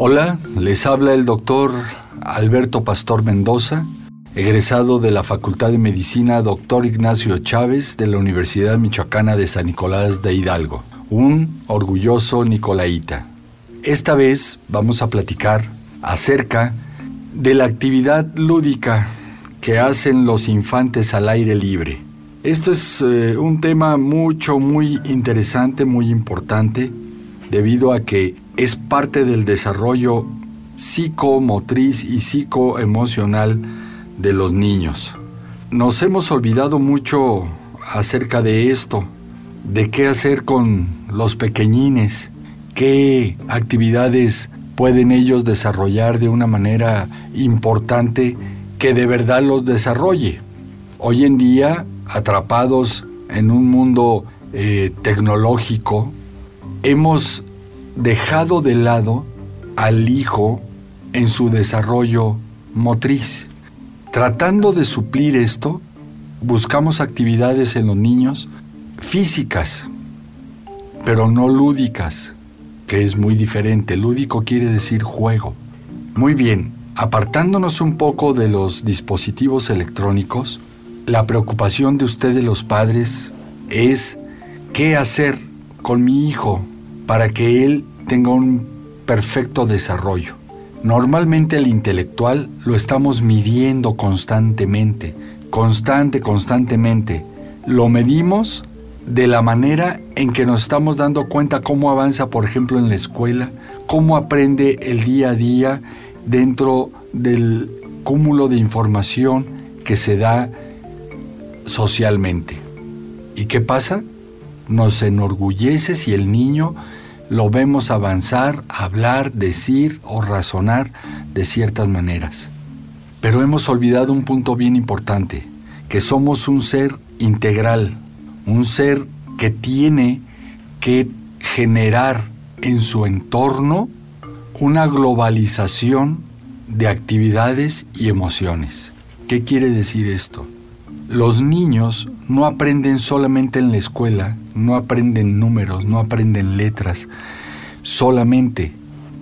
Hola, les habla el doctor Alberto Pastor Mendoza, egresado de la Facultad de Medicina Doctor Ignacio Chávez de la Universidad Michoacana de San Nicolás de Hidalgo, un orgulloso nicolaíta. Esta vez vamos a platicar acerca de la actividad lúdica que hacen los infantes al aire libre. Esto es eh, un tema mucho, muy interesante, muy importante, debido a que es parte del desarrollo psicomotriz y psicoemocional de los niños. Nos hemos olvidado mucho acerca de esto, de qué hacer con los pequeñines, qué actividades pueden ellos desarrollar de una manera importante que de verdad los desarrolle. Hoy en día, atrapados en un mundo eh, tecnológico, hemos dejado de lado al hijo en su desarrollo motriz. Tratando de suplir esto, buscamos actividades en los niños físicas, pero no lúdicas, que es muy diferente. Lúdico quiere decir juego. Muy bien, apartándonos un poco de los dispositivos electrónicos, la preocupación de ustedes los padres es qué hacer con mi hijo para que él tenga un perfecto desarrollo. Normalmente el intelectual lo estamos midiendo constantemente, constante, constantemente. Lo medimos de la manera en que nos estamos dando cuenta cómo avanza, por ejemplo, en la escuela, cómo aprende el día a día dentro del cúmulo de información que se da socialmente. ¿Y qué pasa? Nos enorgullece si el niño lo vemos avanzar, hablar, decir o razonar de ciertas maneras. Pero hemos olvidado un punto bien importante, que somos un ser integral, un ser que tiene que generar en su entorno una globalización de actividades y emociones. ¿Qué quiere decir esto? Los niños no aprenden solamente en la escuela, no aprenden números, no aprenden letras, solamente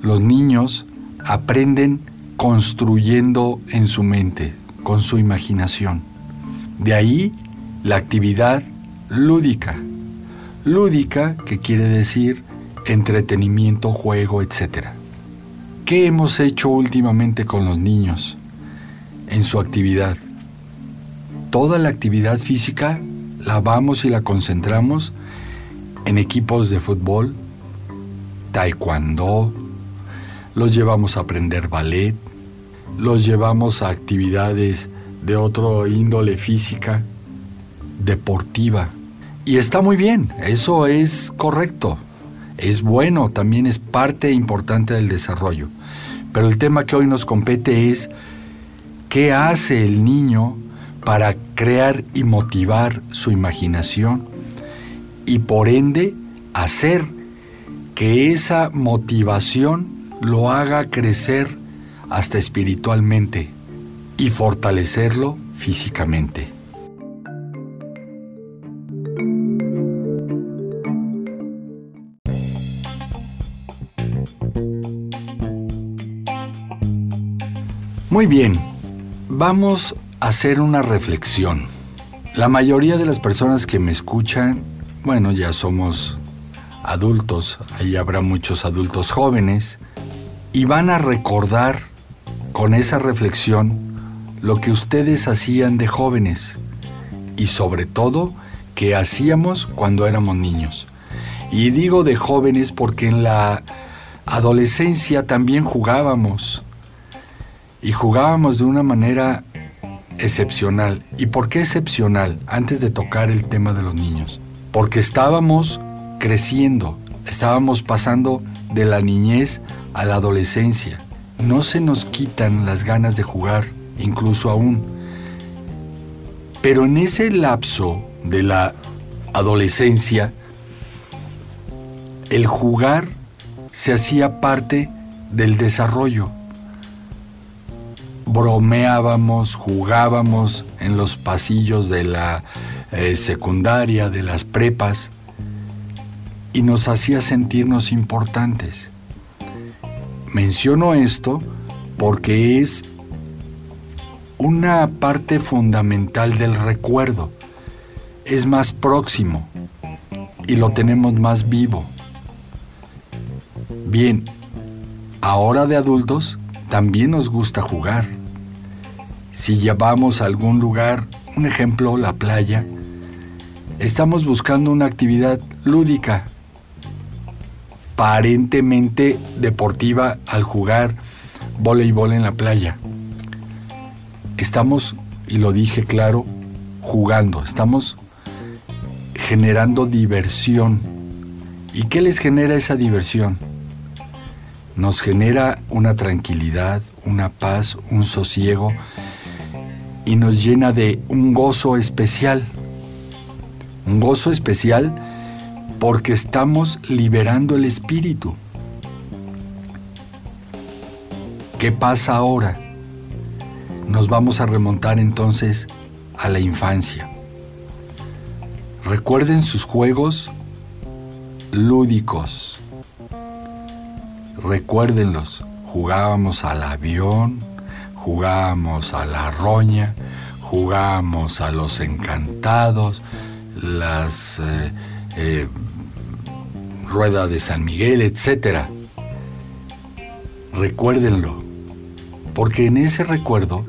los niños aprenden construyendo en su mente, con su imaginación. De ahí la actividad lúdica. Lúdica, que quiere decir entretenimiento, juego, etc. ¿Qué hemos hecho últimamente con los niños en su actividad? Toda la actividad física la vamos y la concentramos en equipos de fútbol, taekwondo, los llevamos a aprender ballet, los llevamos a actividades de otro índole física, deportiva. Y está muy bien, eso es correcto, es bueno, también es parte importante del desarrollo. Pero el tema que hoy nos compete es qué hace el niño para crear y motivar su imaginación y por ende hacer que esa motivación lo haga crecer hasta espiritualmente y fortalecerlo físicamente. Muy bien, vamos hacer una reflexión. La mayoría de las personas que me escuchan, bueno, ya somos adultos, ahí habrá muchos adultos jóvenes, y van a recordar con esa reflexión lo que ustedes hacían de jóvenes y sobre todo que hacíamos cuando éramos niños. Y digo de jóvenes porque en la adolescencia también jugábamos y jugábamos de una manera excepcional. ¿Y por qué excepcional? Antes de tocar el tema de los niños. Porque estábamos creciendo, estábamos pasando de la niñez a la adolescencia. No se nos quitan las ganas de jugar, incluso aún. Pero en ese lapso de la adolescencia, el jugar se hacía parte del desarrollo bromeábamos, jugábamos en los pasillos de la eh, secundaria, de las prepas, y nos hacía sentirnos importantes. Menciono esto porque es una parte fundamental del recuerdo. Es más próximo y lo tenemos más vivo. Bien, ahora de adultos también nos gusta jugar. Si llevamos a algún lugar, un ejemplo, la playa, estamos buscando una actividad lúdica, aparentemente deportiva al jugar voleibol en la playa. Estamos, y lo dije claro, jugando, estamos generando diversión. ¿Y qué les genera esa diversión? Nos genera una tranquilidad, una paz, un sosiego y nos llena de un gozo especial. Un gozo especial porque estamos liberando el espíritu. ¿Qué pasa ahora? Nos vamos a remontar entonces a la infancia. Recuerden sus juegos lúdicos. Recuérdenlos. Jugábamos al avión, jugábamos a la roña, jugábamos a los encantados, las eh, eh, ruedas de San Miguel, etc. Recuérdenlo, porque en ese recuerdo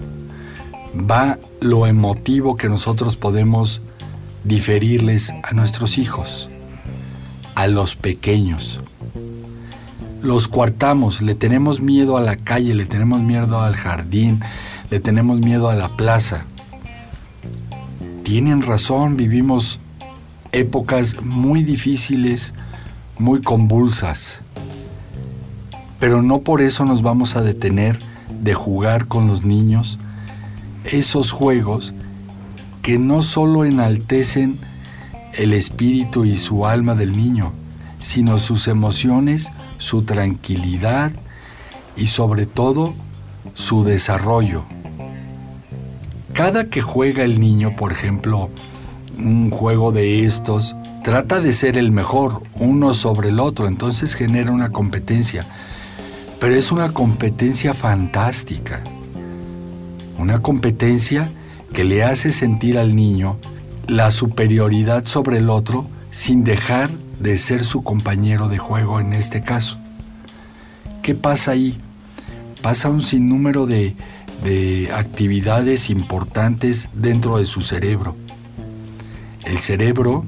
va lo emotivo que nosotros podemos diferirles a nuestros hijos, a los pequeños. Los cuartamos, le tenemos miedo a la calle, le tenemos miedo al jardín, le tenemos miedo a la plaza. Tienen razón, vivimos épocas muy difíciles, muy convulsas, pero no por eso nos vamos a detener de jugar con los niños esos juegos que no solo enaltecen el espíritu y su alma del niño, sino sus emociones, su tranquilidad y sobre todo su desarrollo. Cada que juega el niño, por ejemplo, un juego de estos, trata de ser el mejor, uno sobre el otro, entonces genera una competencia. Pero es una competencia fantástica. Una competencia que le hace sentir al niño la superioridad sobre el otro sin dejar de ser su compañero de juego en este caso. ¿Qué pasa ahí? Pasa un sinnúmero de, de actividades importantes dentro de su cerebro. El cerebro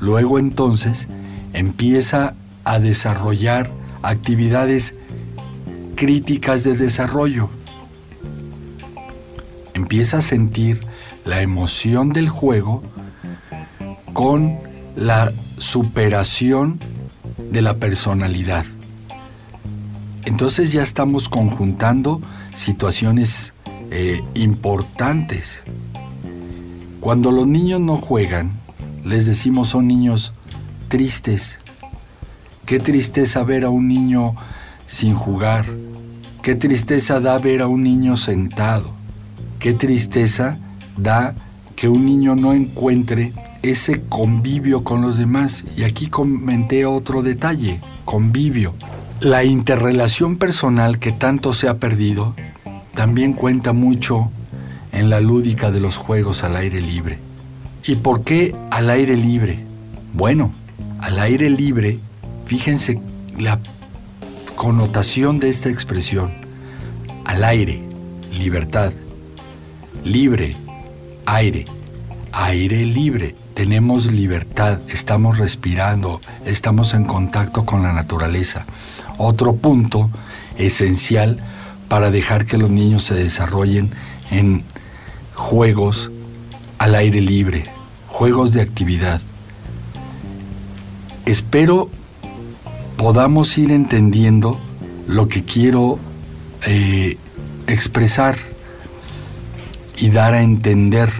luego entonces empieza a desarrollar actividades críticas de desarrollo empieza a sentir la emoción del juego con la superación de la personalidad. Entonces ya estamos conjuntando situaciones eh, importantes. Cuando los niños no juegan, les decimos son niños tristes. Qué tristeza ver a un niño sin jugar. Qué tristeza da ver a un niño sentado. Qué tristeza da que un niño no encuentre ese convivio con los demás. Y aquí comenté otro detalle, convivio. La interrelación personal que tanto se ha perdido también cuenta mucho en la lúdica de los juegos al aire libre. ¿Y por qué al aire libre? Bueno, al aire libre, fíjense la connotación de esta expresión. Al aire, libertad libre, aire, aire libre. Tenemos libertad, estamos respirando, estamos en contacto con la naturaleza. Otro punto esencial para dejar que los niños se desarrollen en juegos al aire libre, juegos de actividad. Espero podamos ir entendiendo lo que quiero eh, expresar y dar a entender.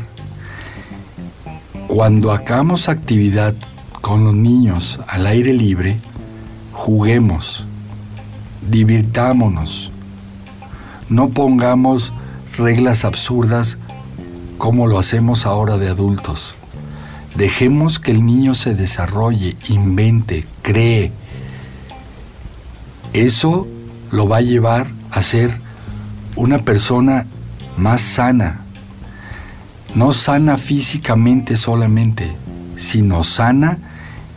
Cuando hagamos actividad con los niños al aire libre, juguemos, divirtámonos, no pongamos reglas absurdas como lo hacemos ahora de adultos. Dejemos que el niño se desarrolle, invente, cree. Eso lo va a llevar a ser una persona más sana. No sana físicamente solamente, sino sana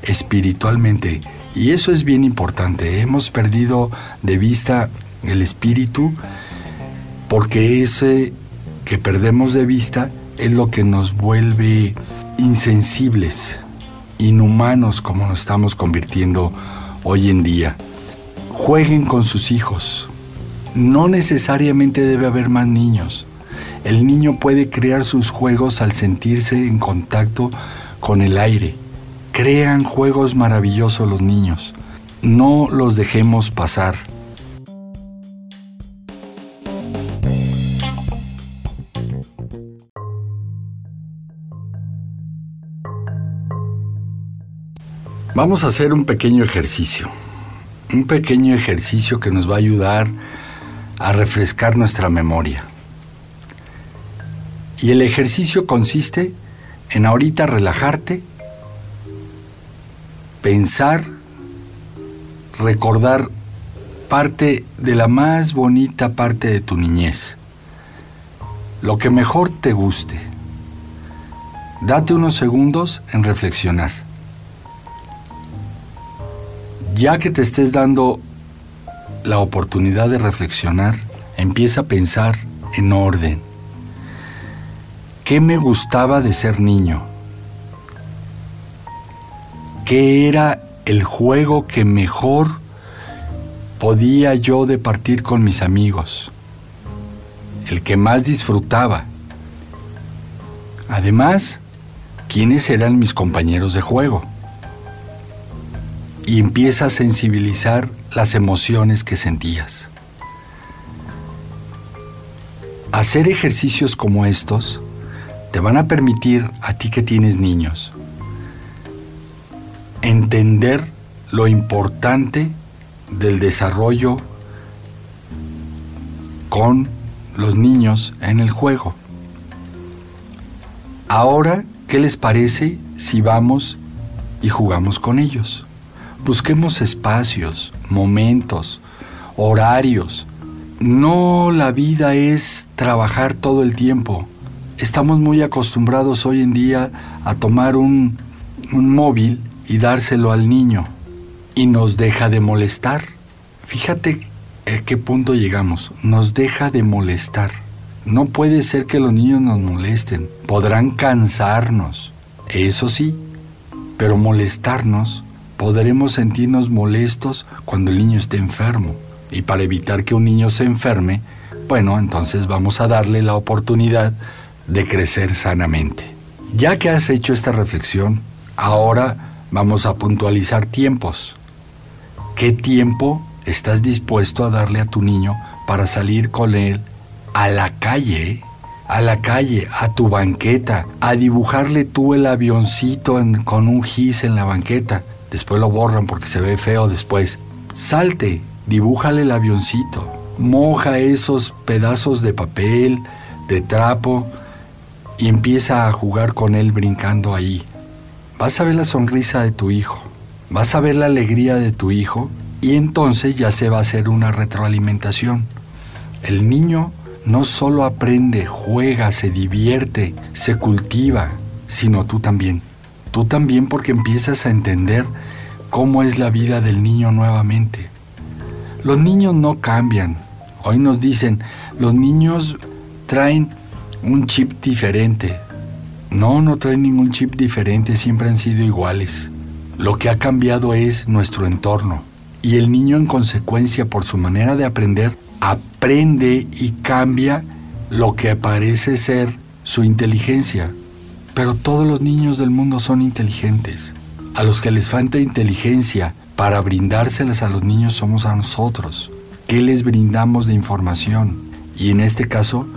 espiritualmente. Y eso es bien importante. Hemos perdido de vista el espíritu porque ese que perdemos de vista es lo que nos vuelve insensibles, inhumanos como nos estamos convirtiendo hoy en día. Jueguen con sus hijos. No necesariamente debe haber más niños. El niño puede crear sus juegos al sentirse en contacto con el aire. Crean juegos maravillosos los niños. No los dejemos pasar. Vamos a hacer un pequeño ejercicio, un pequeño ejercicio que nos va a ayudar a refrescar nuestra memoria. Y el ejercicio consiste en ahorita relajarte, pensar, recordar parte de la más bonita parte de tu niñez, lo que mejor te guste. Date unos segundos en reflexionar ya que te estés dando la oportunidad de reflexionar, empieza a pensar en orden. ¿Qué me gustaba de ser niño? ¿Qué era el juego que mejor podía yo departir con mis amigos? El que más disfrutaba. Además, ¿quiénes eran mis compañeros de juego? y empieza a sensibilizar las emociones que sentías. Hacer ejercicios como estos te van a permitir a ti que tienes niños entender lo importante del desarrollo con los niños en el juego. Ahora, ¿qué les parece si vamos y jugamos con ellos? Busquemos espacios, momentos, horarios. No la vida es trabajar todo el tiempo. Estamos muy acostumbrados hoy en día a tomar un, móvil y dárselo al niño y nos deja de molestar. Fíjate a qué punto llegamos. Nos deja de molestar. No puede ser que los niños nos molesten. Podrán cansarnos, eso sí, pero molestarnos podremos sentirnos molestos cuando el niño esté enfermo. Y para evitar que un niño se enferme, bueno, entonces vamos a darle la oportunidad de crecer sanamente. Ya que has hecho esta reflexión, ahora vamos a puntualizar tiempos. ¿Qué tiempo estás dispuesto a darle a tu niño para salir con él a la calle? A la calle, a tu banqueta, a dibujarle tú el avioncito con un gis en la banqueta después lo borran porque se ve feo después. Salte, dibújale el avioncito, moja esos pedazos de papel, de trapo y empieza a jugar con él brincando ahí. Vas a ver la sonrisa de tu hijo, vas a ver la alegría de tu hijo y entonces ya se va a hacer una retroalimentación. El niño no solo aprende, juega, se divierte, se cultiva, sino tú también. Tú también porque empiezas a entender cómo es la vida del niño nuevamente. Los niños no cambian. Hoy nos dicen, los niños traen un chip diferente. No, no traen ningún chip diferente, siempre han sido iguales. Lo que ha cambiado es nuestro entorno. Y el niño en consecuencia, por su manera de aprender, aprende y cambia lo que parece ser su inteligencia. Pero todos los niños del mundo son inteligentes. A los que les falta inteligencia para brindárselas a los niños somos a nosotros. ¿Qué les brindamos de información? Y en este caso,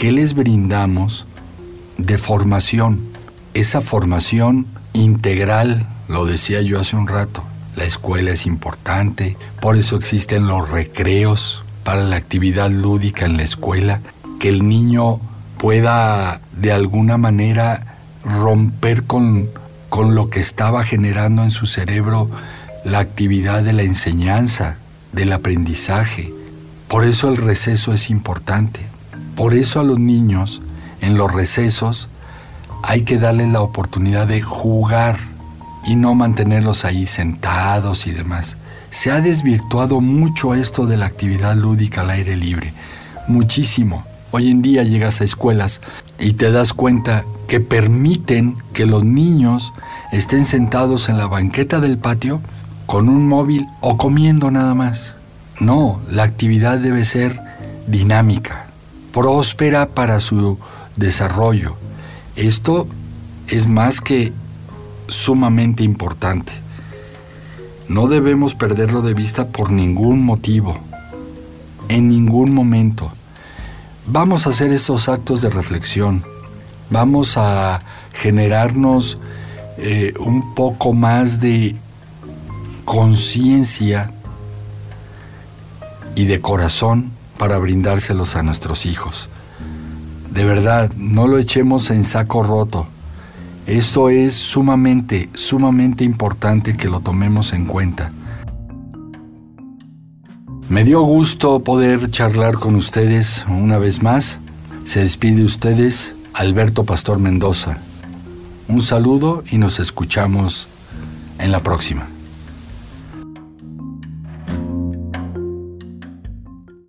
¿qué les brindamos de formación? Esa formación integral, lo decía yo hace un rato, la escuela es importante, por eso existen los recreos para la actividad lúdica en la escuela, que el niño pueda de alguna manera romper con, con lo que estaba generando en su cerebro la actividad de la enseñanza, del aprendizaje. Por eso el receso es importante. Por eso a los niños en los recesos hay que darles la oportunidad de jugar y no mantenerlos ahí sentados y demás. Se ha desvirtuado mucho esto de la actividad lúdica al aire libre, muchísimo. Hoy en día llegas a escuelas y te das cuenta que permiten que los niños estén sentados en la banqueta del patio con un móvil o comiendo nada más. No, la actividad debe ser dinámica, próspera para su desarrollo. Esto es más que sumamente importante. No debemos perderlo de vista por ningún motivo, en ningún momento. Vamos a hacer estos actos de reflexión, vamos a generarnos eh, un poco más de conciencia y de corazón para brindárselos a nuestros hijos. De verdad, no lo echemos en saco roto. Esto es sumamente, sumamente importante que lo tomemos en cuenta. Me dio gusto poder charlar con ustedes una vez más. Se despide ustedes Alberto Pastor Mendoza. Un saludo y nos escuchamos en la próxima.